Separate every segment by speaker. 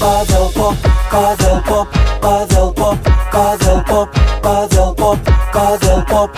Speaker 1: Paddle pop, paddle pop, paddle pop, paddle pop, paddle pop, paddle pop,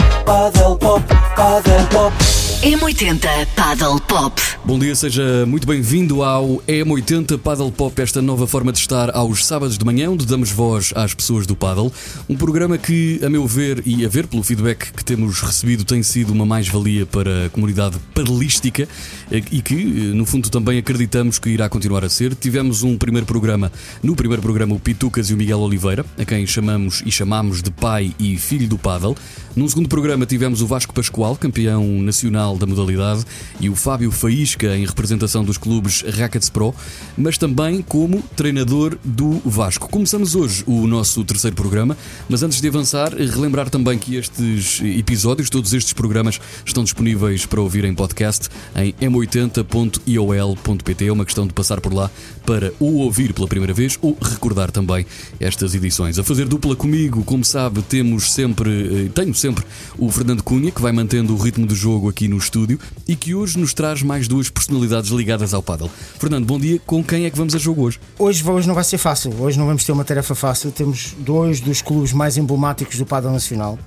Speaker 1: paddle pop, paddle pop.
Speaker 2: M80 Paddle Pop.
Speaker 3: Bom dia, seja muito bem-vindo ao EM80 Paddle Pop, esta nova forma de estar aos sábados de manhã, onde damos voz às pessoas do paddle. Um programa que, a meu ver e a ver pelo feedback que temos recebido, tem sido uma mais-valia para a comunidade paddleística eh, e que, eh, no fundo, também acreditamos que irá continuar a ser. Tivemos um primeiro programa, no primeiro programa, o Pitucas e o Miguel Oliveira, a quem chamamos e chamamos de pai e filho do paddle. Num segundo programa tivemos o Vasco Pascoal, campeão nacional da modalidade, e o Fábio Faísca em representação dos clubes Rackets Pro, mas também como treinador do Vasco. Começamos hoje o nosso terceiro programa, mas antes de avançar, relembrar também que estes episódios, todos estes programas, estão disponíveis para ouvir em podcast em m80.iol.pt. É uma questão de passar por lá para ou ouvir pela primeira vez ou recordar também estas edições. A fazer dupla comigo, como sabe, temos sempre, eh, tenho sempre o Fernando Cunha, que vai mantendo o ritmo do jogo aqui no estúdio e que hoje nos traz mais duas personalidades ligadas ao paddle. Fernando, bom dia. Com quem é que vamos a jogo hoje?
Speaker 4: Hoje, hoje não vai ser fácil, hoje não vamos ter uma tarefa fácil. Temos dois dos clubes mais emblemáticos do paddle nacional.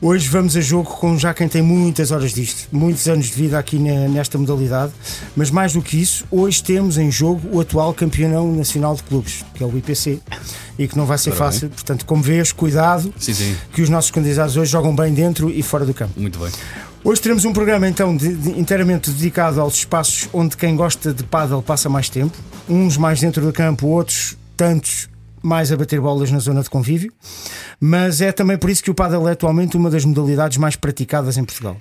Speaker 4: Hoje vamos a jogo com já quem tem muitas horas disto, muitos anos de vida aqui nesta modalidade, mas mais do que isso, hoje temos em jogo o atual campeão nacional de clubes, que é o IPC, e que não vai ser
Speaker 3: bem.
Speaker 4: fácil. Portanto, como vês, cuidado,
Speaker 3: Sim, sim.
Speaker 4: que os nossos candidatos hoje jogam bem dentro e fora do campo.
Speaker 3: Muito bem.
Speaker 4: Hoje teremos um programa então de- de- inteiramente dedicado aos espaços onde quem gosta de paddle passa mais tempo, uns mais dentro do campo, outros tantos mais a bater bolas na zona de convívio, mas é também por isso que o paddle é atualmente uma das modalidades mais praticadas em Portugal.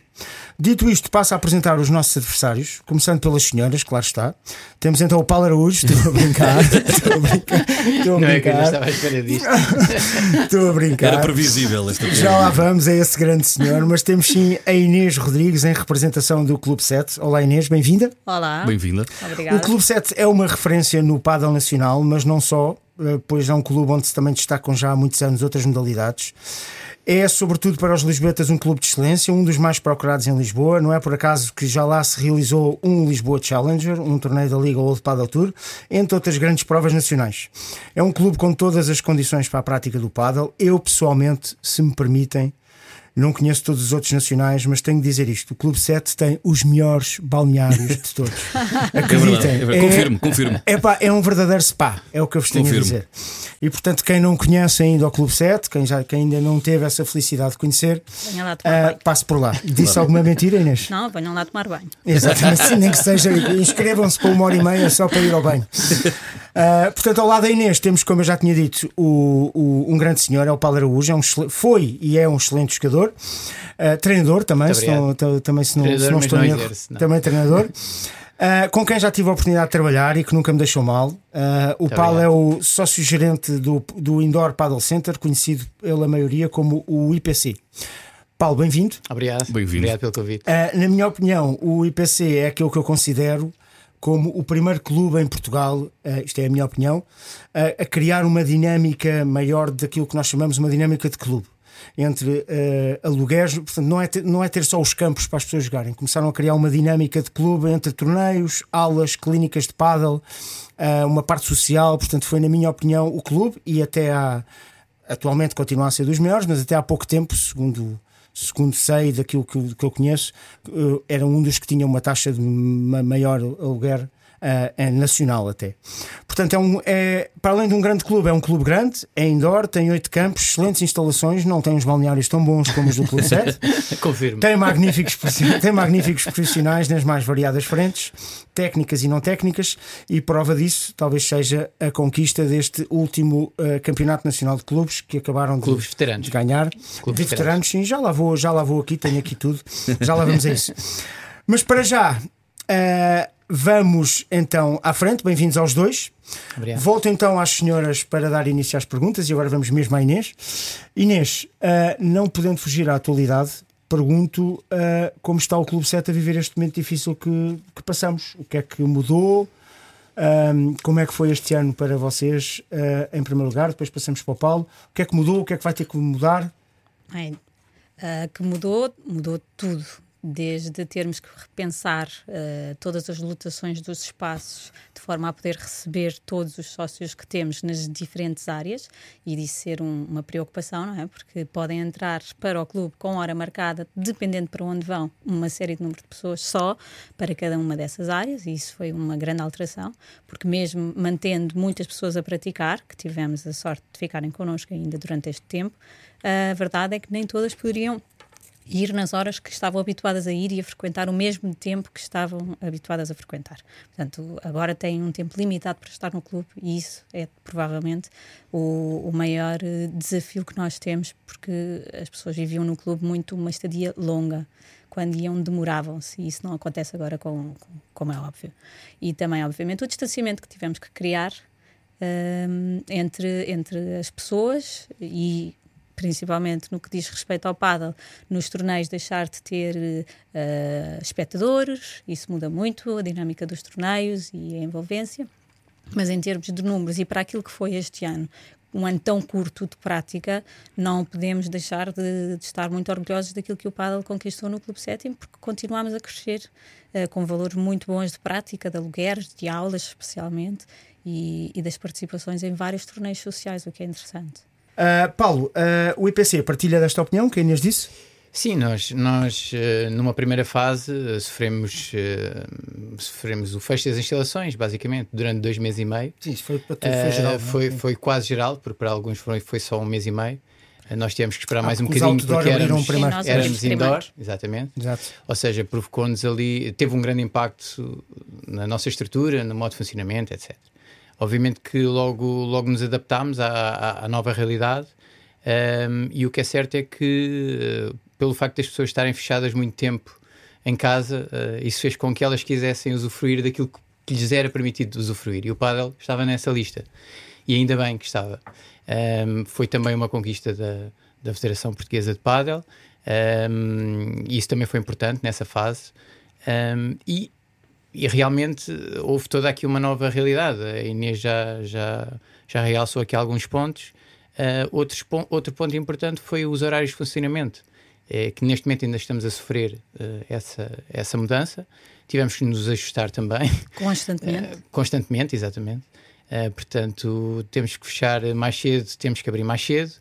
Speaker 4: Dito isto, passo a apresentar os nossos adversários, começando pelas senhoras, claro está. Temos então o Paulo Araújo, estou a brincar, estou a brincar, estou a
Speaker 5: Não é que eu
Speaker 4: brincar,
Speaker 5: estava à espera disto.
Speaker 4: estou a brincar.
Speaker 3: Era previsível esta
Speaker 4: Já lá vamos a esse grande senhor, mas temos sim a Inês Rodrigues em representação do Clube 7. Olá Inês, bem-vinda.
Speaker 6: Olá.
Speaker 3: Bem-vinda.
Speaker 6: Obrigada.
Speaker 4: O Clube 7 é uma referência no paddle nacional, mas não só, pois é um clube onde se também destacam já há muitos anos outras modalidades. É, sobretudo para os lisboetas, um clube de excelência, um dos mais procurados em Lisboa. Não é por acaso que já lá se realizou um Lisboa Challenger, um torneio da Liga Old Paddle Tour, entre outras grandes provas nacionais. É um clube com todas as condições para a prática do paddle. Eu, pessoalmente, se me permitem, não conheço todos os outros nacionais, mas tenho de dizer isto: o Clube 7 tem os melhores balneários de todos. Acreditem.
Speaker 3: É verdade. Confirmo, confirmo.
Speaker 4: É, pá, é um verdadeiro spa, é o que eu vos tenho
Speaker 3: Confirmo.
Speaker 4: a dizer. E portanto, quem não conhece ainda o Clube 7, quem, já, quem ainda não teve essa felicidade de conhecer,
Speaker 6: banho.
Speaker 4: passe por lá. Disse alguma mentira, Inês?
Speaker 6: Não, venham lá tomar banho.
Speaker 4: Exatamente, nem que seja, inscrevam-se para uma hora e meia só para ir ao banho. Ah, portanto, ao lado da Inês temos, como eu já tinha dito, o, o- um grande senhor, é o Paulo Araújo, é um foi e é um excelente jogador, Ah, treinador também, se não, ta- também se não, se não estou
Speaker 5: não
Speaker 4: em erro,
Speaker 5: não.
Speaker 4: também treinador. Ah, com quem já tive a oportunidade de trabalhar e que nunca me deixou mal. Ah, o
Speaker 5: Muito
Speaker 4: Paulo é o sócio-gerente do, do Indoor Paddle Center, conhecido pela maioria como o IPC. Paulo, bem-vindo.
Speaker 5: Obrigado.
Speaker 3: Bem-vindo.
Speaker 5: Obrigado pelo convite.
Speaker 4: Uh, na minha opinião, o IPC é aquilo que eu considero como o primeiro clube em Portugal, uh, isto é a minha opinião, uh, a criar uma dinâmica maior daquilo que nós chamamos uma dinâmica de clube. Entre uh, aluguéis, portanto, não é, ter, não é ter só os campos para as pessoas jogarem. Começaram a criar uma dinâmica de clube entre torneios, aulas, clínicas de paddle, uma parte social. Portanto, foi, na minha opinião, o clube e até há. Atualmente continua a ser dos melhores, mas até há pouco tempo, segundo segundo sei daquilo que, que eu conheço, eh, era um dos que tinha uma taxa de ma- maior aluguer é nacional até. Portanto, é um, é, para além de um grande clube, é um clube grande, é indoor, tem oito campos, excelentes instalações, não tem uns balneários tão bons como os do Clube 7.
Speaker 5: Confirmo.
Speaker 4: Tem magníficos, tem magníficos profissionais nas mais variadas frentes, técnicas e não técnicas, e prova disso talvez seja a conquista deste último eh, Campeonato Nacional de Clubes que acabaram de,
Speaker 5: Clubes veteranos.
Speaker 4: de ganhar.
Speaker 5: Clubes
Speaker 4: de veteranos, sim, já lá vou, já lá vou aqui, tenho aqui tudo, já lá vamos a isso. Mas para já, eh, vamos então à frente, bem-vindos aos dois.
Speaker 5: Obrigado.
Speaker 4: Volto então às senhoras para dar início às perguntas e agora vamos mesmo à Inês. Inês, ah, não podendo fugir à atualidade, pergunto ah, como está o Clube 7 a viver este momento difícil que, que passamos. O que é que mudou? Ahm, como é que foi este ano para vocês, ah, em primeiro lugar? Depois passamos para o Paulo. O que é que mudou? O que é que vai ter que mudar?
Speaker 6: Bem, ah, que mudou, mudou tudo.
Speaker 5: Desde termos que repensar uh, todas as lotações dos espaços de forma a poder receber todos os sócios que temos nas diferentes áreas e disso ser um, uma preocupação, não é? Porque podem entrar para o clube com hora marcada, dependendo para onde vão, uma série de número de pessoas só para cada uma dessas áreas e isso foi uma grande alteração, porque mesmo mantendo muitas pessoas a praticar, que tivemos a sorte de ficarem connosco ainda durante este tempo, a verdade é que nem todas poderiam ir nas horas que estavam habituadas a ir e a frequentar o mesmo tempo que estavam habituadas a frequentar. Portanto, agora têm um tempo limitado para estar no clube e isso é provavelmente o, o maior eh, desafio que nós temos, porque as pessoas viviam no clube muito uma estadia longa. Quando iam, demoravam-se, e isso não acontece agora, com, com, como é óbvio. E também, obviamente, o distanciamento que tivemos que criar um, eh, entre, entre as pessoas e principalmente no que diz respeito ao paddle, nos torneios deixar de ter uh, espectadores, isso muda muito a dinâmica dos torneios e a envolvência. Mas em termos de números e para aquilo que foi este ano, um ano tão curto de prática, não podemos deixar de, de estar muito orgulhosos daquilo que o paddle conquistou no Clube Sétimo, porque continuamos a crescer uh, com valores muito bons de prática, de alugueres, de aulas especialmente, e, e das participações em vários torneios sociais, o que é interessante.
Speaker 4: Uh, Paulo, uh, o IPC partilha desta opinião, que a Inês disse?
Speaker 6: Sim, nós, nós uh, numa primeira fase sofremos, sofremos o fecho das instalações, basicamente, durante dois meses e meio.
Speaker 4: Sim, isso foi para tudo, foi geral. É?
Speaker 6: Foi, foi quase geral, porque para alguns foi, foi só um mês e meio. Nós tivemos que esperar ah, mais um bocadinho porque éramos, éramos indoor, exatamente.
Speaker 4: Exato.
Speaker 6: Ou seja, provocou-nos ali, teve um grande impacto na nossa estrutura, no modo de funcionamento, etc. Obviamente que logo, logo nos adaptámos à, à, à nova realidade um, e o que é certo é que, uh, pelo facto das pessoas estarem fechadas muito tempo em casa, uh, isso fez com que elas quisessem usufruir daquilo que lhes era permitido usufruir. E o Padel estava nessa lista. E ainda bem que estava. Um, foi também uma conquista da, da Federação Portuguesa de Padel. Um, e isso também foi importante nessa fase. Um, e e realmente houve toda aqui uma nova realidade. A Inês já, já, já realçou aqui alguns pontos. Uh, outros, outro ponto importante foi os horários de funcionamento, é, que neste momento ainda estamos a sofrer uh, essa, essa mudança. Tivemos que nos ajustar também.
Speaker 5: Constantemente.
Speaker 6: Uh, constantemente, exatamente. portanto, temos que fechar mais cedo, temos que abrir mais cedo.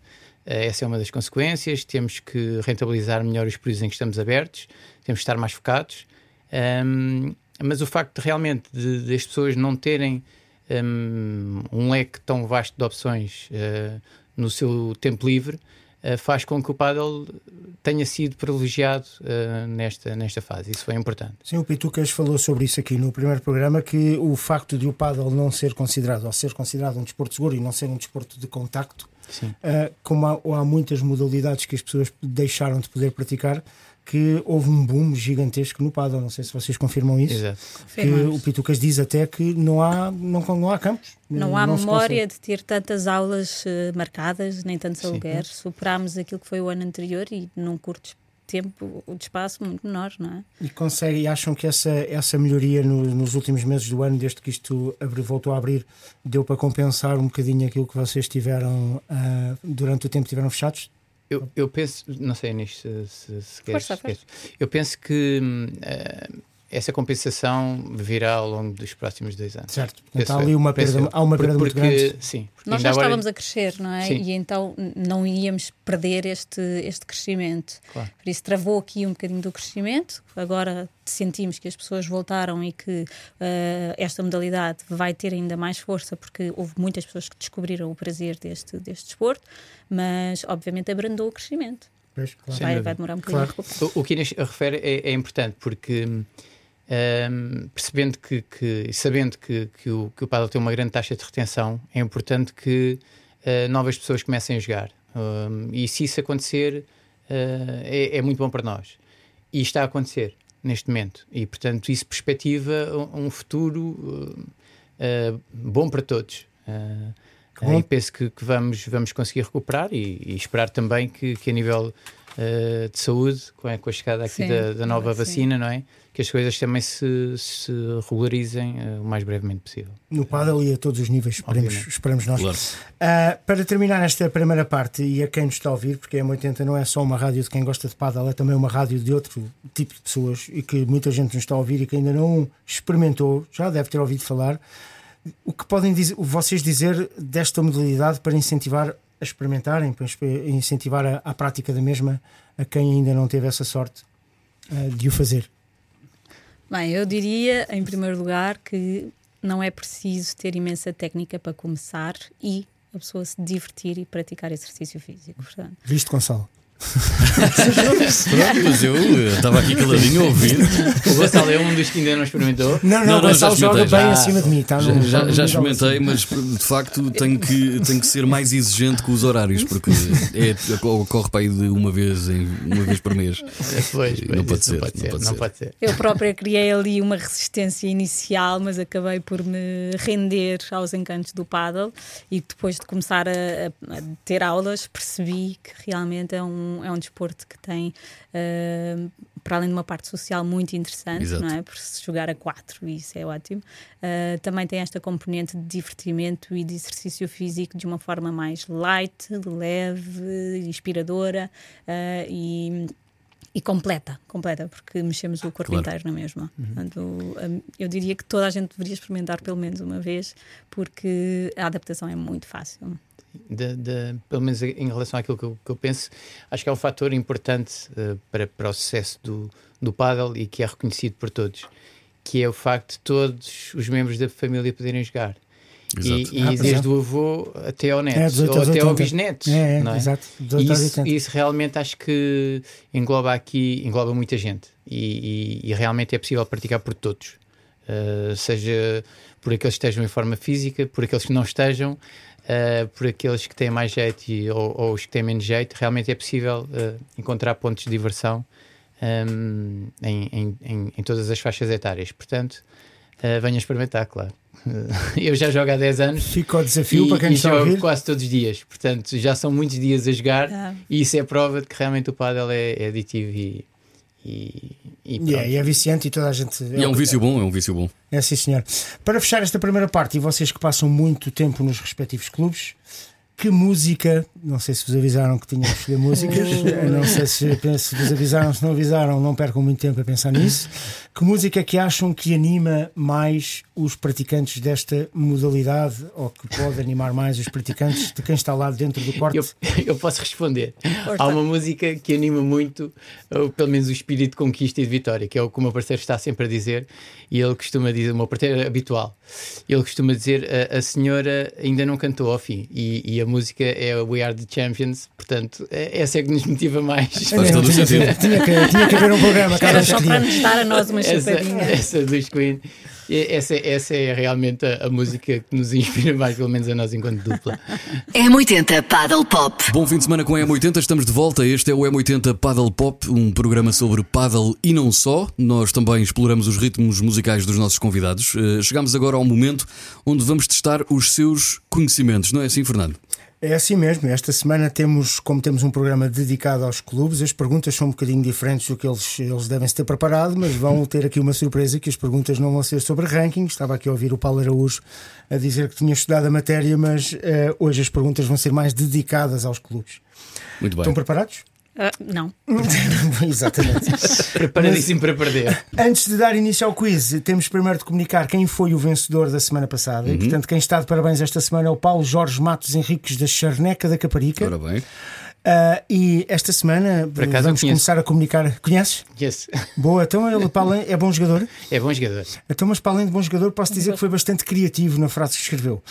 Speaker 6: essa é uma das consequências. Temos que rentabilizar melhor os períodos em que estamos abertos, temos que estar mais focados. Um, mas o facto de realmente de, de as pessoas não terem um, um, leque tão vasto de opções uh, no seu tempo livre uh, faz com que o paddle tenha sido privilegiado uh, nesta, nesta fase. Isso foi importante.
Speaker 4: Sim, o Pitucas falou sobre isso aqui no primeiro programa, que o facto de o paddle não ser considerado, ou ser considerado um desporto seguro e não ser um desporto de contacto, como há, há muitas modalidades que as pessoas deixaram de poder praticar, que houve um boom gigantesco no paddle. Não sei se vocês confirmam isso.
Speaker 6: Exato.
Speaker 4: Que o Pitucas diz até que não há, não, não há campos.
Speaker 5: Não há não memória de ter tantas aulas uh, marcadas, nem tantos alugueres. Superámos aquilo que foi o ano anterior e num curto tempo, o espaço muito menor, não é?
Speaker 4: E consegue, e acham que essa, essa melhoria no, nos últimos meses do ano, desde que isto abriu, voltou a abrir, deu para compensar um bocadinho aquilo que vocês tiveram uh, durante o tempo que estiveram fechados?
Speaker 6: Eu, eu penso, não sei nisto se, se, se queres, força, força. Eu penso que uh, essa compensação virá ao longo dos próximos dois anos.
Speaker 4: Certo, então há ali uma perda, há uma perda
Speaker 6: porque,
Speaker 4: muito grande.
Speaker 6: Sim,
Speaker 5: Nós já agora... estávamos a crescer, não é? Sim. E então não íamos perder este, este crescimento. Claro. Por isso travou aqui um bocadinho do crescimento. Agora sentimos que as pessoas voltaram e que uh, esta modalidade vai ter ainda mais força porque houve muitas pessoas que descobriram o prazer deste, deste desporto, mas obviamente abrandou o crescimento.
Speaker 4: Pois, claro.
Speaker 5: vai, vai, demorar um bocadinho
Speaker 6: claro. a recuperar. O, o que Inês refere é, é importante porque um, percebendo que, que sabendo que, que, o, que o paddle tem uma grande taxa de retenção, é importante que uh, novas pessoas comecem a jogar. Um, e se isso acontecer, uh, é, é, muito bom para nós. E está a acontecer neste momento. E, portanto, isso perspectiva um, futuro uh, bom para todos. Uh, e penso que, que, vamos, vamos conseguir recuperar e, e esperar também que, que a nível uh, de saúde, com a, com a chegada aqui
Speaker 5: Sim,
Speaker 6: da, da nova
Speaker 5: sim.
Speaker 6: vacina, não é? Que as coisas também se, se regularizem uh, o mais brevemente possível.
Speaker 4: No paddle e a todos os níveis, esperemos, esperemos nós.
Speaker 3: Claro.
Speaker 4: Ah, para terminar esta primeira parte, e a quem nos está a ouvir, porque a M80 não é só uma rádio de quem gosta de paddle, é também uma rádio de outro tipo de pessoas e que muita gente nos está a ouvir e que ainda não experimentou, já deve ter ouvido falar. O que podem dizer, vocês dizer desta modalidade para incentivar a experimentarem, para incentivar a, a prática da mesma a quem ainda não teve essa sorte ah, de o fazer?
Speaker 5: Bem, eu diria, em primeiro lugar, que não é preciso ter imensa técnica para começar e a pessoa se divertir e praticar exercício físico. Portanto,
Speaker 4: Visto, Gonçalo?
Speaker 3: Pronto, mas eu estava aqui caladinho a ouvir.
Speaker 6: O Gonçalo é um dos que ainda não experimentou.
Speaker 4: Não, não,
Speaker 3: Não, não,
Speaker 4: Gonçalo
Speaker 3: já
Speaker 4: joga bem
Speaker 3: experimentei,
Speaker 6: já.
Speaker 4: acima de mim. Tá
Speaker 3: Já,
Speaker 4: no-
Speaker 3: já, já experimentei, mas de facto tenho que, tenho que ser mais exigente com os horários, porque é, ocorre para aí de uma vez, em, uma vez por mês.
Speaker 6: Pois, pois,
Speaker 3: Não pode ser,
Speaker 6: não pode
Speaker 3: não
Speaker 6: ser.
Speaker 3: pode
Speaker 6: Não
Speaker 3: ser.
Speaker 6: pode ser.
Speaker 5: eu própria criei ali uma resistência inicial, mas acabei por me render aos encantos do paddle e depois de começar a- a ter aulas percebi que realmente é um, é um desporto que tem, ah, para além de uma parte social muito interessante,
Speaker 3: Exato.
Speaker 5: não é? Por se jogar a quatro, isso é ótimo, ah, também tem esta componente de divertimento e de exercício físico de uma forma mais light, leve, inspiradora ah, e e completa, completa, porque mexemos o corpo
Speaker 3: Claro.
Speaker 5: inteiro na mesma. Portanto, hum, eu diria que toda a gente deveria experimentar pelo menos uma vez, porque a adaptação é muito fácil.
Speaker 6: De- de- pelo menos em relação àquilo que eu, que eu penso, acho que é um fator importante eh, para, para o sucesso do, do paddle e que é reconhecido por todos, que é o facto de todos os membros da família poderem jogar. E,
Speaker 3: Exato.
Speaker 6: e
Speaker 4: Ah, pois
Speaker 6: desde
Speaker 4: é.
Speaker 6: o avô até ao neto,
Speaker 4: É, 18
Speaker 6: ou
Speaker 4: aos
Speaker 6: até ao
Speaker 4: 80.
Speaker 6: bisneto.
Speaker 4: É, é,
Speaker 6: não é?
Speaker 4: exato. 18 aos
Speaker 6: Isso,
Speaker 4: 80.
Speaker 6: isso realmente acho que engloba aqui, engloba muita gente e, e- e realmente é possível praticar por todos, Uh, seja por aqueles que estejam em forma física, por aqueles que não estejam, uh, por aqueles que têm mais jeito e, ou, ou os que têm menos jeito, realmente é possível uh, encontrar pontos de diversão um, em, em- em- em todas as faixas etárias. Portanto, uh, venham experimentar, claro. Eu já jogo há 10 anos
Speaker 4: Fica o desafio
Speaker 6: e,
Speaker 4: para quem
Speaker 6: e
Speaker 4: está a
Speaker 6: jogo
Speaker 4: ouvir.
Speaker 6: quase todos os dias. Portanto, já são muitos dias a jogar
Speaker 5: Ah.
Speaker 6: e isso é prova de que realmente o pádel é, é aditivo e, e, e
Speaker 4: E é, e é viciante e toda a gente.
Speaker 3: E é um vício bom, é um vício bom.
Speaker 4: É sim, senhor. Para fechar esta primeira parte, e vocês que passam muito tempo nos respectivos clubes, que música, não sei se vos avisaram que tinham que escolher músicas, não sei se, se vos avisaram, se não avisaram, não percam muito tempo a pensar nisso. Que música que acham que anima mais os praticantes desta modalidade, ou que pode animar mais os praticantes de quem está lá dentro do quarto?
Speaker 6: Eu, eu posso responder. Há uma música que anima muito, ou pelo menos o espírito de conquista e de vitória, que é o que o meu parceiro está sempre a dizer, e ele costuma dizer, o meu parceiro é habitual, ele costuma dizer: a, a senhora ainda não cantou ao fim, e, e a música é We Are the Champions, portanto, é- essa é que nos motiva mais.
Speaker 3: Faz todo o
Speaker 4: tinha,
Speaker 3: sentido.
Speaker 4: tinha que, tinha que haver um programa que
Speaker 5: Era só para nos dar a nós uma
Speaker 6: essa,
Speaker 5: chupadinha.
Speaker 6: essa dos Queen. Essa, essa é realmente a, a música que nos inspira mais, pelo menos a nós enquanto dupla.
Speaker 2: M80 Paddle Pop.
Speaker 3: Bom fim de semana com a M80, estamos de volta. Este é o M80 Paddle Pop, um programa sobre paddle e não só. Nós também exploramos os ritmos musicais dos nossos convidados. Eh, Chegamos agora ao momento onde vamos testar os seus conhecimentos, não é assim, Fernando?
Speaker 4: É assim mesmo. Esta semana temos, como temos um programa dedicado aos clubes, as perguntas são um bocadinho diferentes do que eles, eles devem se ter preparado, mas vão ter aqui uma surpresa que as perguntas não vão ser sobre ranking. Estava aqui a ouvir o Paulo Araújo a dizer que tinha estudado a matéria, mas eh, hoje as perguntas vão ser mais dedicadas aos clubes.
Speaker 3: Muito bem.
Speaker 4: Estão preparados?
Speaker 5: Ah, não.
Speaker 4: Exatamente.
Speaker 6: Preparadíssimo para perder.
Speaker 4: Antes de dar início ao quiz, temos primeiro de comunicar quem foi o vencedor da semana passada.
Speaker 3: Uhum.
Speaker 4: E, portanto, quem está de parabéns esta semana é o Paulo Jorge Matos Henriques da Charneca da Caparica.
Speaker 3: Ora bem.
Speaker 4: Ah, e esta semana vamos começar a comunicar. Conheces?
Speaker 6: Yes.
Speaker 4: Boa, então ele para além, é bom jogador?
Speaker 6: É bom jogador.
Speaker 4: Então, mas para além de bom jogador, posso dizer que foi bastante criativo na frase que escreveu.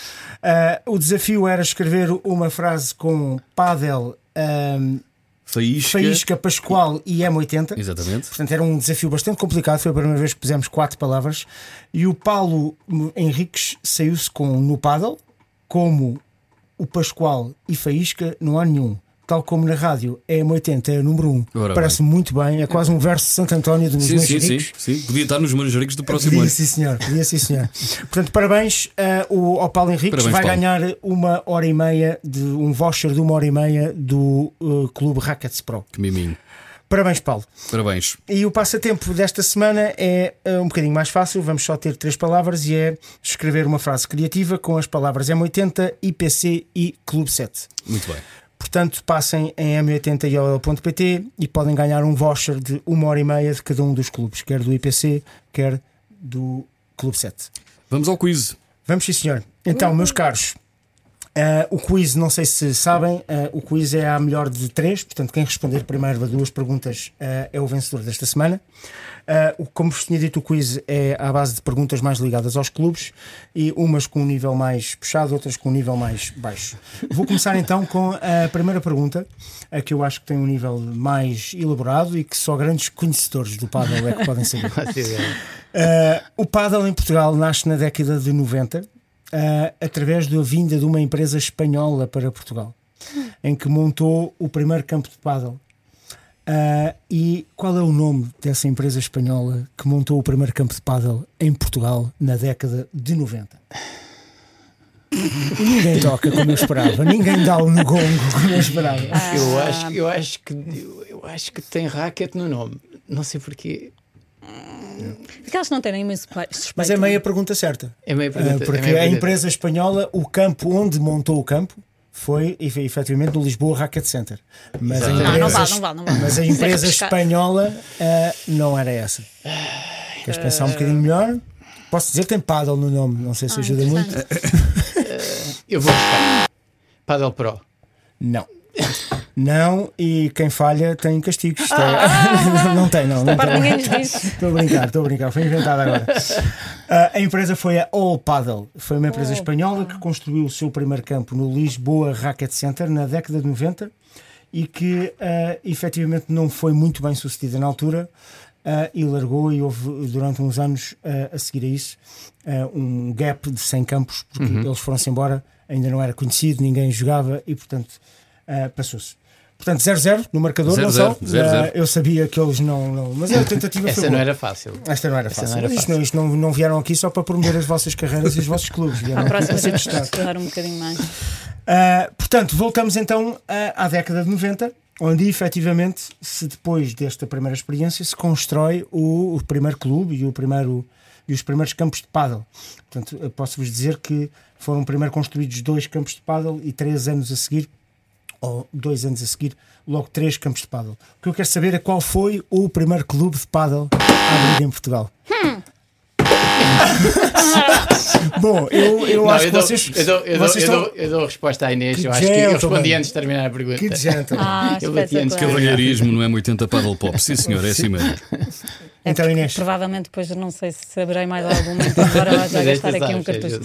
Speaker 4: Ah, o desafio era escrever uma frase com pádel, ahm,
Speaker 3: Faísca.
Speaker 4: faísca, pascoal e M80.
Speaker 3: Exatamente.
Speaker 4: Portanto, era um desafio bastante complicado. Foi a primeira vez que pusemos quatro palavras. E o Paulo Henriques saiu-se com no paddle, como o Pascoal e Faísca, não há nenhum. Tal como na rádio, é M80 é o número 1.
Speaker 3: Ora
Speaker 4: Parece muito bem, é quase um verso de Santo António dos
Speaker 3: Sim, sim, sim, sim. Podia estar nos manjericos do próximo
Speaker 4: Podia,
Speaker 3: ano.
Speaker 4: sim, senhor. Podia, sim, senhor. Portanto, parabéns eh, o, ao Paulo Henriques.
Speaker 3: Parabéns,
Speaker 4: vai
Speaker 3: Paulo.
Speaker 4: ganhar uma hora e meia, de um voucher de uma hora e meia do eh, Clube Rackets Pro.
Speaker 3: Que miminho.
Speaker 4: Parabéns, Paulo.
Speaker 3: Parabéns.
Speaker 4: E o passatempo desta semana é eh, um bocadinho mais fácil, vamos só ter três palavras e é escrever uma frase criativa com as palavras M80, IPC e Clube 7.
Speaker 3: Muito bem.
Speaker 4: Portanto, passem em m80iol.pt e podem ganhar um voucher de uma hora e meia de cada um dos clubes, quer do IPC, quer do Clube 7.
Speaker 3: Vamos ao quiz.
Speaker 4: Vamos sim, senhor. Então, meus caros, eh, o quiz, não sei se sabem, eh, o quiz é a melhor de três, portanto, quem responder primeiro a duas perguntas eh, é o vencedor desta semana. O- como vos tinha dito, o quiz é à base de perguntas mais ligadas aos clubes e umas com um nível mais puxado, outras com um nível mais baixo. Vou começar então com a primeira pergunta, a que eu acho que tem um nível mais elaborado e que só grandes conhecedores do paddle é que podem saber. Uh, o paddle em Portugal nasce na década de 90 uh, através da vinda de uma empresa espanhola para Portugal, em que montou o primeiro campo de paddle. Uh, e qual é o nome dessa empresa espanhola que montou o primeiro campo de paddle em Portugal na década de 90? E ninguém toca como eu esperava, ninguém dá o no gongo como eu esperava.
Speaker 6: Eu acho, eu acho que eu, eu acho que tem racket no nome. Não sei porquê.
Speaker 5: Aquelas que não têm nenhum suspeito.
Speaker 4: Mas é meia pergunta certa.
Speaker 6: É meio
Speaker 4: Uh,
Speaker 6: pergunta.
Speaker 4: porque
Speaker 6: é meio
Speaker 4: a
Speaker 6: pergunta.
Speaker 4: empresa espanhola, o campo onde montou o campo foi efe- efetivamente no Lisboa Racket Center. Mas a
Speaker 6: Exato.
Speaker 5: Ah,
Speaker 4: empresa,
Speaker 5: não vale, não vale, não vale.
Speaker 4: Mas a
Speaker 5: é
Speaker 4: empresa espanhola uh, não era essa. Queres pensar um bocadinho melhor? Posso dizer que tem paddle no nome, não sei se
Speaker 5: Ah,
Speaker 4: ajuda muito.
Speaker 6: Eu vou buscar. Paddle Pro.
Speaker 4: Não. Não, e quem falha tem castigos. É-
Speaker 5: Ah!
Speaker 4: não tem, não. não tem.
Speaker 5: ninguém nos disse.
Speaker 4: Estou a brincar, estou a brincar, foi inventado agora. Ah, a empresa foi a All Paddle, foi uma empresa
Speaker 5: All
Speaker 4: espanhola que construiu o seu primeiro campo no Lisboa Racket Center na década de 90 e que ah, efetivamente não foi muito bem sucedida na altura ah, e largou e houve durante uns anos ah, a seguir a isso ah, um gap de 100 campos porque eles foram-se embora, ainda não era conhecido, ninguém jogava e portanto ah, passou-se. Portanto, 0-0 no marcador,
Speaker 3: 0-0,
Speaker 4: não só.
Speaker 3: 0-0.
Speaker 4: Ah, eu sabia que eles não. não mas a tentativa
Speaker 6: Essa
Speaker 4: foi
Speaker 6: não
Speaker 4: boa.
Speaker 6: era fácil.
Speaker 4: Esta não era
Speaker 6: Essa
Speaker 4: fácil.
Speaker 6: não era
Speaker 4: isto,
Speaker 6: fácil.
Speaker 4: não, isto não, não vieram aqui só para promover as vossas carreiras e os vossos clubes. Vieram aqui
Speaker 5: próxima
Speaker 4: para ser
Speaker 5: estudar um bocadinho mais.
Speaker 4: Ah, portanto, voltamos então à, à década de 90, onde efetivamente, se depois desta primeira experiência, se constrói o, o primeiro clube e, o primeiro, e os primeiros campos de paddle. Portanto, posso-vos dizer que foram primeiro construídos dois campos de paddle e três anos a seguir, ou dois anos a seguir, logo três campos de paddle. O que eu quero saber é qual foi o primeiro clube de paddle a abrir em Portugal. Bom, eu, eu
Speaker 6: Não,
Speaker 4: acho
Speaker 6: eu,
Speaker 4: que
Speaker 6: dou,
Speaker 4: vocês,
Speaker 6: eu, dou, eu, dou,
Speaker 4: vocês
Speaker 6: eu,
Speaker 4: estão...
Speaker 6: dou, eu dou a resposta à Inês.
Speaker 4: Que
Speaker 6: Eu acho que eu respondi antes de terminar a pergunta.
Speaker 4: Que gente.
Speaker 5: Ah,
Speaker 6: Eu bati antes.
Speaker 3: Cavalheirismo no M80 Paddle Pop. Sim, senhor, é assim mesmo.
Speaker 4: Então, Inês.
Speaker 5: Provavelmente depois não sei se saberei mais alguma, então agora vai já gastar aqui um
Speaker 6: sabes,
Speaker 5: cartucho.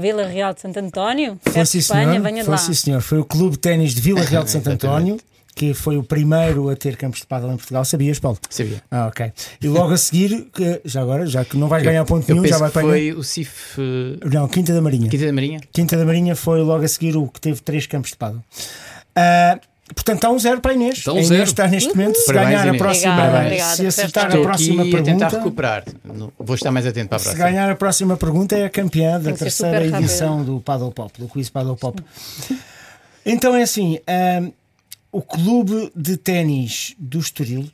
Speaker 5: Vila Real de Santo António,
Speaker 4: Foi sim,
Speaker 5: de Espanha,
Speaker 4: senhor.
Speaker 5: venha de
Speaker 4: Foi
Speaker 5: lá.
Speaker 4: sim, senhor. Foi o Clube de Ténis de Vila Real de Santo António, que foi o primeiro a ter campos de paddle em Portugal. Sabias, Paulo?
Speaker 6: Sabia.
Speaker 4: Ah, ok. E logo a seguir, que, já agora, já que não vais ganhar ponto
Speaker 6: Eu
Speaker 4: nenhum,
Speaker 6: penso
Speaker 4: já vai para
Speaker 6: foi o CIF eh,
Speaker 4: Não, Quinta da Marinha.
Speaker 6: Quinta da Marinha.
Speaker 4: Quinta da Marinha foi logo a seguir o que teve três campos de paddle. Ah, portanto, está um zero para a Inês.
Speaker 3: Está um
Speaker 4: a Inês
Speaker 3: zero.
Speaker 4: está neste momento. Se
Speaker 6: Parabéns,
Speaker 4: ganhar a
Speaker 6: Inês.
Speaker 4: próxima,
Speaker 5: Obrigada,
Speaker 4: se
Speaker 5: obrigada.
Speaker 4: acertar a
Speaker 5: Estou
Speaker 4: próxima
Speaker 6: aqui a tentar
Speaker 4: pergunta.
Speaker 6: recuperar. Não- Vou estar mais atento para a
Speaker 4: Se
Speaker 6: próxima.
Speaker 4: ganhar a próxima pergunta é a campeã da
Speaker 5: Tem que ser
Speaker 4: terceira
Speaker 5: super rápida.
Speaker 4: edição do Paddle Pop, do Quiz Paddle Pop. Então é assim, o clube de ténis do Estoril,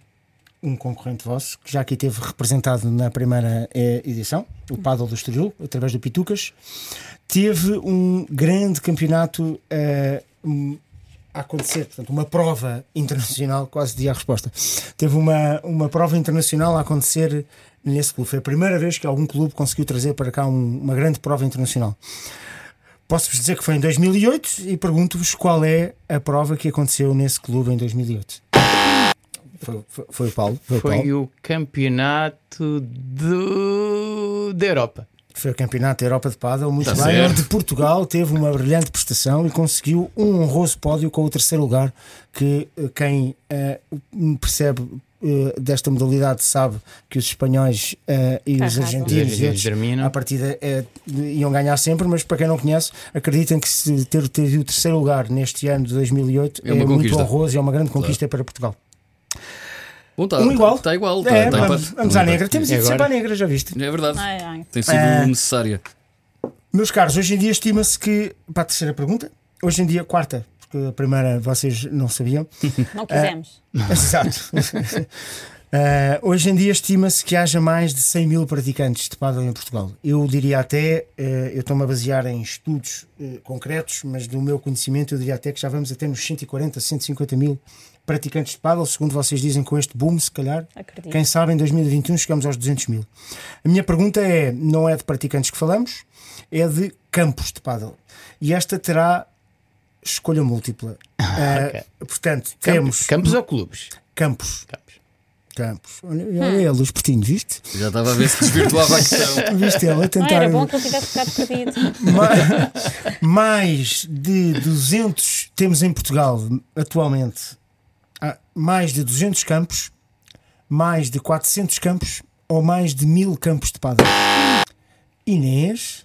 Speaker 4: um concorrente vosso, que já aqui teve representado na primeira eh, edição, o Paddle do Estoril, através do Pitucas, teve um grande campeonato eh, a acontecer, portanto, uma prova internacional, quase dia a resposta. Teve uma, uma prova internacional a acontecer nesse clube. Foi a primeira vez que algum clube conseguiu trazer para cá um- uma grande prova internacional. Posso-vos dizer que foi em 2008 e pergunto-vos qual é a prova que aconteceu nesse clube em 2008. Foi, foi, foi o Paulo. Foi, o Paulo.
Speaker 6: Foi o campeonato do... da Europa.
Speaker 4: Foi o Campeonato da Europa de Paddle, muito
Speaker 3: Tá
Speaker 4: bem,
Speaker 3: certo.
Speaker 4: onde Portugal teve uma brilhante prestação e conseguiu um honroso pódio com o terceiro lugar, que eh, quem eh, percebe eh, desta modalidade sabe que os espanhóis eh, e os argentinos
Speaker 6: Os argentinos
Speaker 4: estes, à partida iam ganhar sempre, mas para quem não conhece, acreditem que se ter, ter o terceiro lugar neste ano de 2008
Speaker 3: É
Speaker 4: é, muito honroso e é uma grande conquista para Portugal.
Speaker 3: Bom, tá,
Speaker 4: um igual.
Speaker 3: Está igual. Tá,
Speaker 4: É,
Speaker 3: tá
Speaker 4: vamos, vamos à negra. Temos ido sempre à negra, já viste?
Speaker 3: É verdade.
Speaker 5: Ai, ai.
Speaker 3: Tem sido
Speaker 4: Ah.
Speaker 3: necessária.
Speaker 4: Meus caros, hoje em dia estima-se que. Para a terceira pergunta, hoje em dia, quarta, porque a primeira vocês não sabiam.
Speaker 5: Não quisemos.
Speaker 4: Exato. Uh, hoje em dia estima-se que haja mais de 100 mil praticantes de paddle em Portugal. Eu diria até, uh, eu estou-me a basear em estudos uh, concretos, mas do meu conhecimento eu diria até que já vamos até nos 140, 150 mil praticantes de paddle, segundo vocês dizem com este boom, se calhar.
Speaker 5: Acredito.
Speaker 4: Quem sabe em 2021 chegamos aos 200 mil. A minha pergunta é, não é de praticantes que falamos, é de campos de paddle. E esta terá escolha múltipla. Uh,
Speaker 6: Ok.
Speaker 4: Portanto,
Speaker 6: Campos,
Speaker 4: temos
Speaker 6: campos ou clubes?
Speaker 4: campos.
Speaker 6: Campos.
Speaker 4: Campos. Olha, olha ele, o espertinho, viste?
Speaker 3: Já estava a ver se desvirtuava a questão.
Speaker 4: Viste ele a tentar.
Speaker 5: era bom que ele tivesse ficado perdido.
Speaker 4: Ma- mais de 200 temos em Portugal atualmente mais de 200 campos, mais de 400 campos ou mais de 1000 campos de pádel. Inês,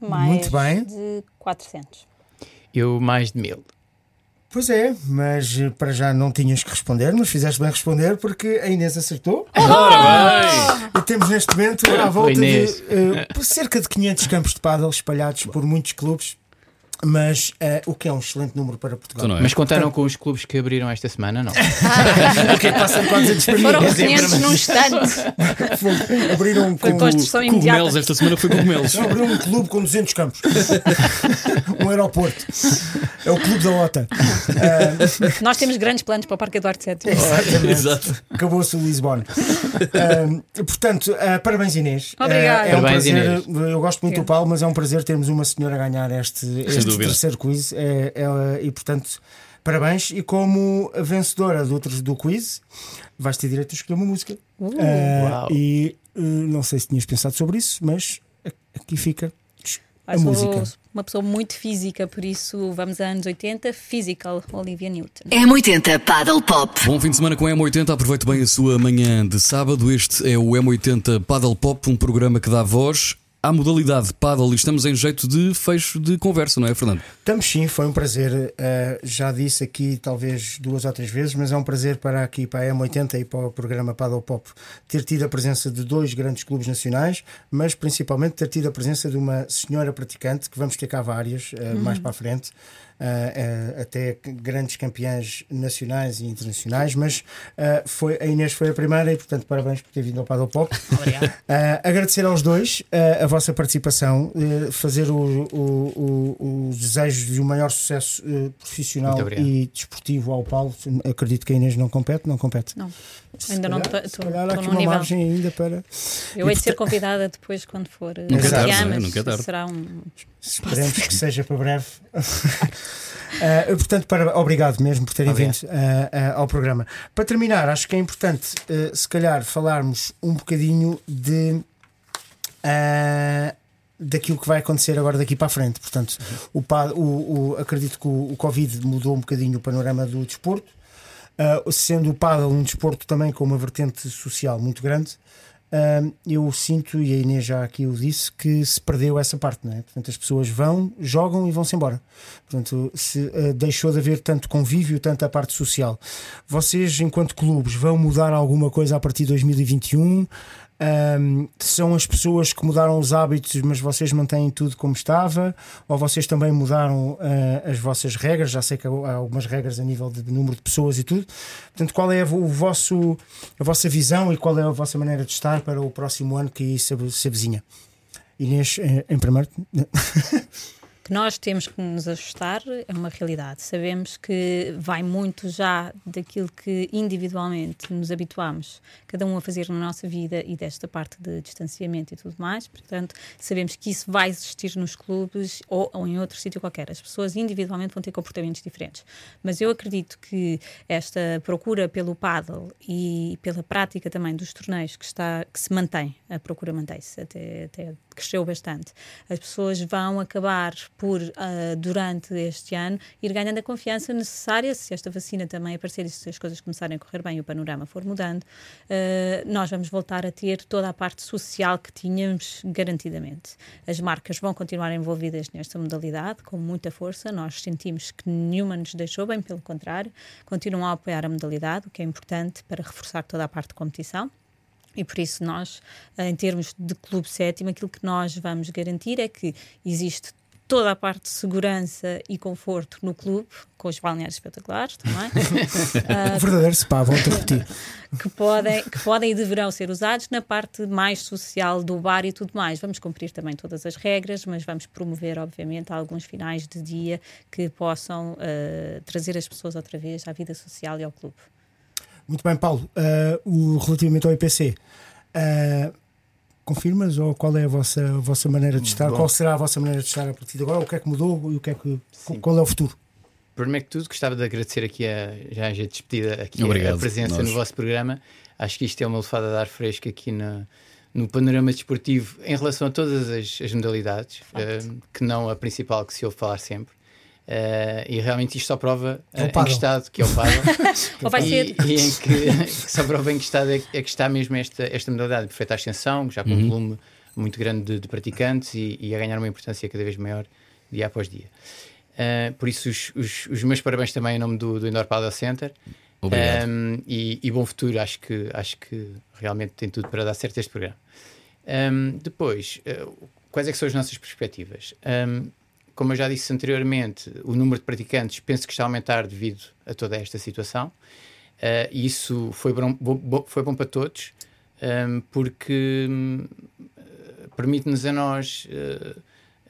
Speaker 5: Mais
Speaker 4: Muito bem.
Speaker 5: de 400.
Speaker 6: Eu mais de mil.
Speaker 4: pois é, mas eh, para já não tinhas que responder, mas fizeste bem responder porque a Inês acertou.
Speaker 3: Ora
Speaker 4: E temos neste momento à volta de eh, cerca de 500 campos de pádel espalhados por muitos clubes, mas eh, o que é um excelente número para Portugal.
Speaker 3: Não é?
Speaker 6: Mas contaram com os clubes que abriram esta semana, não?
Speaker 4: O que é que passa com 200 para mim?
Speaker 5: Foram
Speaker 6: Mas é
Speaker 5: 500 num instante.
Speaker 4: Abriram
Speaker 5: Foi
Speaker 4: com,
Speaker 3: Cogumelos, esta semana foi cogumelos.
Speaker 4: não, abriram um clube com 200 campos. um aeroporto. É o clube da OTA. Ah,
Speaker 5: Nós temos grandes planos para o Parque Eduardo VII.
Speaker 4: exatamente.
Speaker 3: Exato.
Speaker 4: Acabou-se o Lisbon. Ah, portanto, ah, parabéns Inês.
Speaker 5: Obrigada.
Speaker 4: Ah, é um
Speaker 6: Parabéns,
Speaker 4: prazer.
Speaker 6: Inês.
Speaker 4: Eu gosto muito do Paulo, mas é um prazer termos uma senhora a ganhar este, este
Speaker 3: dúvida.
Speaker 4: terceiro quiz. É, é, e portanto, parabéns. E como vencedora do, outro, do quiz, vais ter direito a escolher uma música. Ah,
Speaker 6: Uau.
Speaker 4: e ah, não sei se tinhas pensado sobre isso, mas aqui fica a
Speaker 5: Eu sou
Speaker 4: música.
Speaker 5: uma pessoa muito física, por isso vamos a anos 80, Physical, Olivia Newton.
Speaker 2: M80 Paddle Pop.
Speaker 3: Bom fim de semana com a M80. Aproveite bem a sua manhã de sábado. Este é o M80 Paddle Pop, um programa que dá voz à modalidade paddle. E estamos em jeito de fecho de conversa, não é, Fernando?
Speaker 4: Estamos sim, foi um prazer. eh, já disse aqui talvez duas ou três vezes, mas é um prazer para aqui, para a M80 e para o programa Paddle Pop, ter tido a presença de dois grandes clubes nacionais, mas principalmente ter tido a presença de uma senhora praticante, que vamos ter cá várias eh, mais para a frente. Eh, até grandes campeãs nacionais e internacionais, mas eh, foi, a Inês foi a primeira e, portanto, parabéns por ter vindo ao Paddle Pop.
Speaker 5: Obrigada.
Speaker 4: Uh, agradecer aos dois uh, a vossa participação, uh, fazer o- o- o- os desejos de um maior sucesso uh, profissional
Speaker 6: obrigado.
Speaker 4: e desportivo ao Paulo. Acredito que a Inês não compete, não compete.
Speaker 5: Não,
Speaker 4: Se
Speaker 5: ainda não
Speaker 4: calhar-
Speaker 5: estou
Speaker 4: aqui
Speaker 5: num
Speaker 4: uma
Speaker 5: nível.
Speaker 4: margem ainda para.
Speaker 5: Eu hei de ser convidada depois quando for
Speaker 3: Nunca é tarde, não é? Nunca é tarde.
Speaker 5: será um.
Speaker 4: Esperemos que seja para breve. Uh, portanto, para, obrigado mesmo por terem vindo uh, uh, ao programa. Para terminar, acho que é importante, se calhar, falarmos um bocadinho de. daquilo que vai acontecer agora daqui para a frente. Portanto, o, o- o- acredito que o, o Covid mudou um bocadinho o panorama do desporto, sendo o paddle um desporto também com uma vertente social muito grande. Uh, eu sinto, e a Inês já aqui o disse, que se perdeu essa parte, não é? Portanto, as pessoas vão, jogam e vão-se embora. Portanto, se, uh, deixou de haver tanto convívio, tanto a parte social. Vocês, enquanto clubes, vão mudar alguma coisa a partir de 2021? Um, são as pessoas que mudaram os hábitos, mas vocês mantêm tudo como estava? Ou vocês também mudaram uh, as vossas regras? Já sei que há algumas regras a nível de número de pessoas e tudo. Portanto, qual é o vosso, a vossa visão e qual é a vossa maneira de estar para o próximo ano que se, se avizinha? Inês, em, em primeiro.
Speaker 5: que nós temos que nos ajustar é uma realidade. Sabemos que vai muito já daquilo que individualmente nos habituamos, cada um a fazer na nossa vida e desta parte de distanciamento e tudo mais. Portanto, sabemos que isso vai existir nos clubes ou, ou em outro sítio qualquer. As pessoas individualmente vão ter comportamentos diferentes. Mas eu acredito que esta procura pelo paddle e pela prática também dos torneios que, está, que se mantém, a procura mantém-se, até, até cresceu bastante. As pessoas vão acabar por, uh, durante este ano, ir ganhando a confiança necessária, se esta vacina também aparecer e se as coisas começarem a correr bem e o panorama for mudando, uh, nós vamos voltar a ter toda a parte social que tínhamos garantidamente. As marcas vão continuar envolvidas nesta modalidade com muita força, nós sentimos que nenhuma nos deixou, bem pelo contrário, continuam a apoiar a modalidade, o que é importante para reforçar toda a parte de competição. E por isso nós, em termos de clube sétimo, aquilo que nós vamos garantir é que existe toda a parte de segurança e conforto no clube, com os balneários espetaculares também.
Speaker 4: uh, verdadeiro spa, volto a repetir.
Speaker 5: Que podem, que podem e deverão ser usados na parte mais social do bar e tudo mais. Vamos cumprir também todas as regras, mas vamos promover, obviamente, alguns finais de dia que possam uh, trazer as pessoas outra vez à vida social e ao clube.
Speaker 4: Muito bem, Paulo. Uh, o, relativamente ao IPC, uh, confirmas ou qual é a vossa, a vossa maneira de estar? Bom. Qual será a vossa maneira de estar a partir de agora? O que é que mudou e o que é que, qual é o futuro?
Speaker 6: Primeiro que tudo, gostava de agradecer aqui a, já a despedida aqui
Speaker 3: Obrigado,
Speaker 6: a presença
Speaker 3: nós.
Speaker 6: no vosso programa. Acho que isto é uma lefada de ar fresco aqui na, no panorama desportivo em relação a todas as, as modalidades, uh, que não a principal que se ouve falar sempre. Uh, e realmente isto só prova uh, em que estado que é o paddle
Speaker 5: Ou vai
Speaker 6: e,
Speaker 5: ser.
Speaker 6: e em que, que só prova em que estado é, é, que está mesmo esta, esta modalidade de perfeita ascensão, já com uhum. um volume muito grande de, de praticantes e, e, a ganhar uma importância cada vez maior dia após dia. Uh, por isso, os, os, os, meus parabéns também em nome do, do Indoor Paddle Center.
Speaker 3: Um,
Speaker 6: e, e, bom futuro, acho que, acho que realmente tem tudo para dar certo este programa. Um, depois, quais é que são as nossas perspectivas? Um, como eu já disse anteriormente, o número de praticantes penso que está a aumentar devido a toda esta situação. Uh, isso foi bom, bom, foi bom para todos, um, ehm, porque um, permite-nos a nós uh,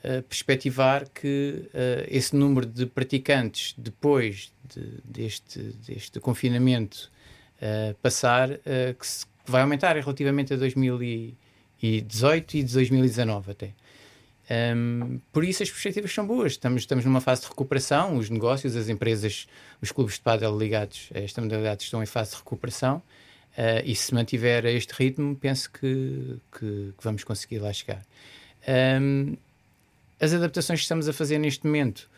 Speaker 6: uh, perspectivar que esse número de praticantes, depois de, deste, deste confinamento passar, que, se, que, vai aumentar relativamente a 2018 e 2019 até. Um, por isso as perspectivas são boas. Estamos, estamos numa fase de recuperação, os negócios, as empresas, os clubes de pádel ligados a esta modalidade estão em fase de recuperação uh, e se mantiver a este ritmo, penso que, que, que vamos conseguir lá chegar. Um, as adaptações que estamos a fazer neste momento,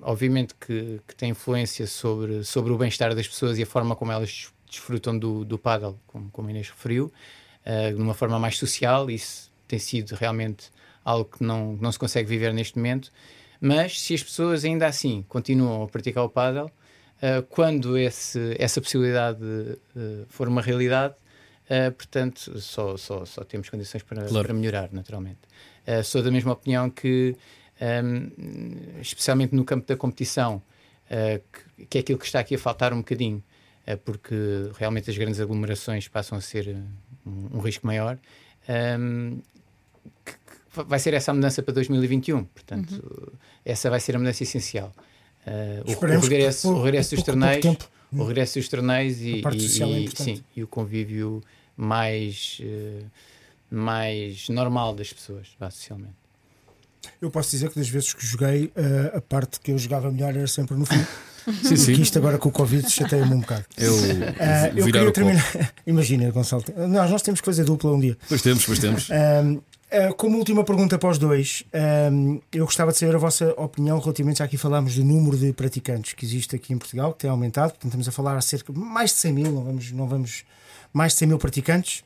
Speaker 6: obviamente que, que tem influência sobre, sobre o bem-estar das pessoas e a forma como elas desfrutam do, do paddle, como, como Inês referiu, uh, de uma forma mais social, isso tem sido realmente algo que não, não se consegue viver neste momento. Mas se as pessoas ainda assim continuam a praticar o paddle, uh, quando esse, essa possibilidade uh, for uma realidade, uh, portanto, só, só, só temos condições para, claro. para melhorar, naturalmente. sou da mesma opinião que, um, ehm, especialmente no campo da competição, que, que, é aquilo que está aqui a faltar um bocadinho, porque realmente as grandes aglomerações passam a ser um, um risco maior. Um, ehm, vai ser essa a mudança para 2021. Portanto, uhum. essa vai ser a mudança essencial. Uh, o, o, regresso, por, o regresso dos torneios, o regresso dos torneios e, e, é sim, e o convívio mais, uh, mais normal das pessoas, socialmente.
Speaker 4: Eu posso dizer que das vezes que joguei, uh, a parte que eu jogava melhor era sempre no fim.
Speaker 3: Sim, sim.
Speaker 4: Que isto agora com o Covid chateia-me um bocado.
Speaker 3: Eu, uh,
Speaker 4: eu queria terminar. Imagina, Gonçalo, nós, nós temos que fazer dupla um dia.
Speaker 3: Pois temos, pois temos.
Speaker 4: Uh, como última pergunta para os dois, um, eu gostava de saber a vossa opinião relativamente, já aqui falámos do número de praticantes que existe aqui em Portugal, que tem aumentado, portanto estamos a falar a cerca de mais de 100 mil, não vamos, não vamos mais de 100 mil praticantes,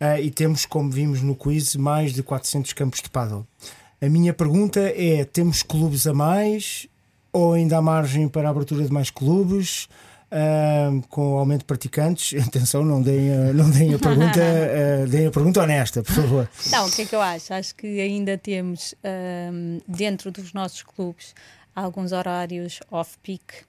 Speaker 4: uh, e temos, como vimos no quiz, mais de 400 campos de paddle. A minha pergunta é: temos clubes a mais ou ainda há margem para a abertura de mais clubes? Uh, com o aumento de praticantes. Atenção, não deem a, não deem a pergunta, uh, deem a pergunta honesta, por favor.
Speaker 5: Não, o que é que eu acho? Acho que ainda temos uh, dentro dos nossos clubes alguns horários off-peak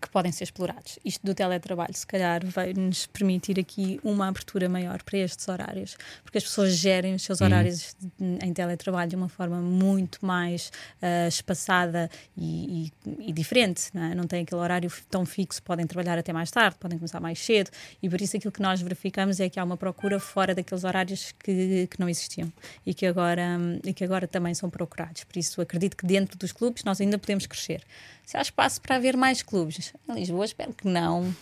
Speaker 5: que podem ser explorados. Isto do teletrabalho, se calhar, vai nos permitir aqui uma abertura maior para estes horários, porque as pessoas gerem os seus uhum. horários em teletrabalho de uma forma muito mais uh, espaçada e, e, e diferente. Não, é? não tem aquele horário tão fixo, podem trabalhar até mais tarde, podem começar mais cedo, e por isso aquilo que nós verificamos é que há uma procura fora daqueles horários que, que não existiam e que, agora, e que agora também são procurados. Por isso, acredito que dentro dos clubes nós ainda podemos crescer. Se há espaço para haver mais clubes, clubes. Em Lisboa, espero que não.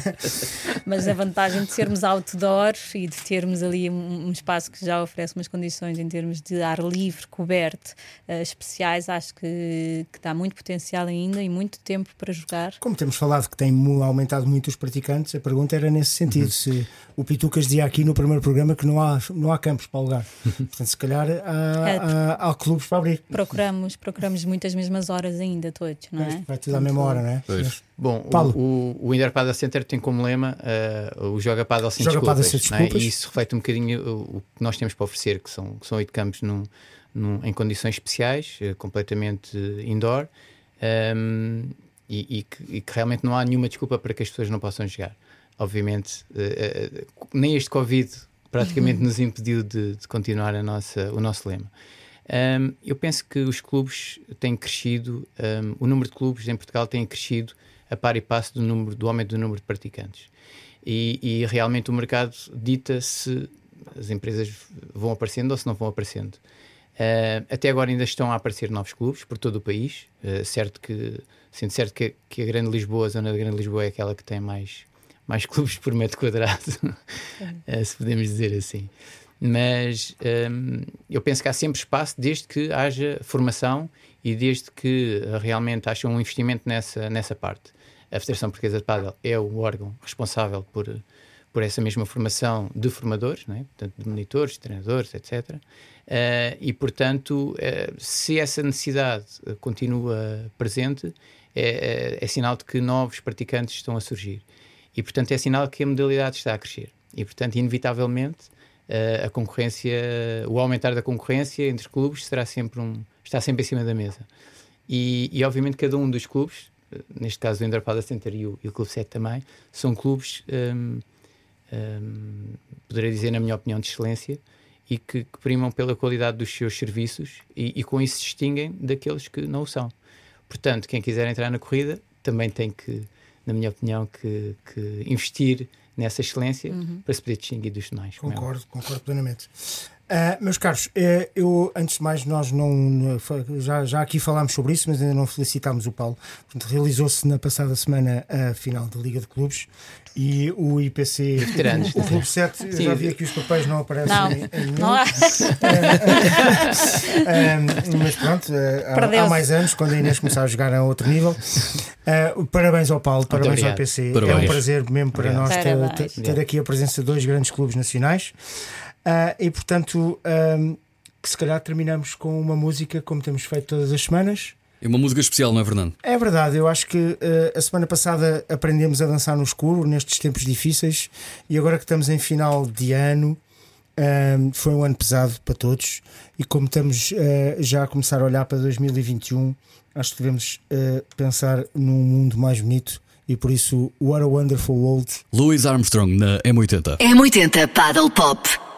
Speaker 5: Mas a vantagem de sermos outdoor e de termos ali um, espaço que já oferece umas condições em termos de ar livre, coberto, uh, especiais, acho que, que dá muito potencial ainda e muito tempo para jogar.
Speaker 4: Como temos falado que tem aumentado muito os praticantes, a pergunta era nesse sentido: uhum. se o Pitucas dizia aqui no primeiro programa que não há, não há campos para alugar. Portanto, se calhar há, é, há, há, clubes para abrir.
Speaker 5: Procuramos, procuramos muitas mesmas horas ainda, todos, não é?
Speaker 4: Vai tudo à mesma hora, não é?
Speaker 6: Pois. Bom, Paulo. o, o Inter Padel Center tem como lema uh, o Joga Padel sem Joga desculpas, sem desculpas. É? E isso reflete um bocadinho o, o, que nós temos para oferecer, que são, que são oito campos num, num, em condições especiais, uh, completamente indoor. Um, ehm, e, e, que, e, que, realmente não há nenhuma desculpa para que as pessoas não possam jogar. Obviamente, uh, nem este Covid praticamente nos impediu de, de, continuar a nossa, o nosso lema. Um, eu penso que os clubes têm crescido, um, o número de clubes em Portugal tem crescido a par e passo do, número, do aumento do número de praticantes. E, e realmente o mercado dita se as empresas vão aparecendo ou se não vão aparecendo. Uh, até agora ainda estão a aparecer novos clubes por todo o país. Uh, certo que, sendo certo que, que, a Grande Lisboa, a zona da Grande Lisboa, é aquela que tem mais, mais clubes por metro quadrado, uh, se podemos dizer assim. Mas um, eu penso que há sempre espaço desde que haja formação e desde que realmente haja um investimento nessa, nessa parte. A Federação Portuguesa de Padel é o órgão responsável por por essa mesma formação de formadores, não é? portanto, de monitores, treinadores, etc. Uh, eh, e, portanto, uh, se essa necessidade uh, continua presente, é, é, sinal de que novos praticantes estão a surgir. E, portanto, é sinal que a modalidade está a crescer. E, portanto, inevitavelmente, a concorrência, o aumentar da concorrência entre clubes será sempre um, está sempre em cima da mesa. E, e obviamente, cada um dos clubes, neste caso o Indrapada Center e o, e o Clube 7 também, são clubes um, um, poderei dizer, na minha opinião, de excelência e que, que primam pela qualidade dos seus serviços e, e, com isso se distinguem daqueles que não o são. Portanto, quem quiser entrar na corrida também tem que, na minha opinião, que, que investir nessa excelência uhum. para se poder distinguir dos demais.
Speaker 4: É concordo, é concordo plenamente. Uh, meus caros, uh, eu antes de mais nós não já, já aqui falámos sobre isso, mas ainda não felicitámos o Paulo. Realizou-se na passada semana a final da Liga de Clubes e o IPC,
Speaker 6: Veteranos,
Speaker 4: o, o Clube 7, eu já vi aqui os papéis não aparecem
Speaker 5: não,
Speaker 4: em, em
Speaker 5: não há.
Speaker 4: uh, mas pronto, há, há, mais anos, quando a Inês começar a jogar a outro nível. parabéns ao Paulo, parabéns ao IPC. Parabéns. É um prazer mesmo para nós ter, ter, ter aqui a presença de dois grandes clubes nacionais. Uh, e portanto, um, que se calhar terminamos com uma música como temos feito todas as semanas.
Speaker 3: É uma música especial, não é, Fernando?
Speaker 4: É verdade, eu acho que uh, a semana passada aprendemos a dançar no escuro nestes tempos difíceis e agora que estamos em final de ano. Um, foi um ano pesado para todos e como estamos uh, já a começar a olhar para 2021, acho que devemos uh, pensar num mundo mais bonito e por isso What a Wonderful World.
Speaker 3: Louis Armstrong na M80.
Speaker 2: M80 Paddle Pop.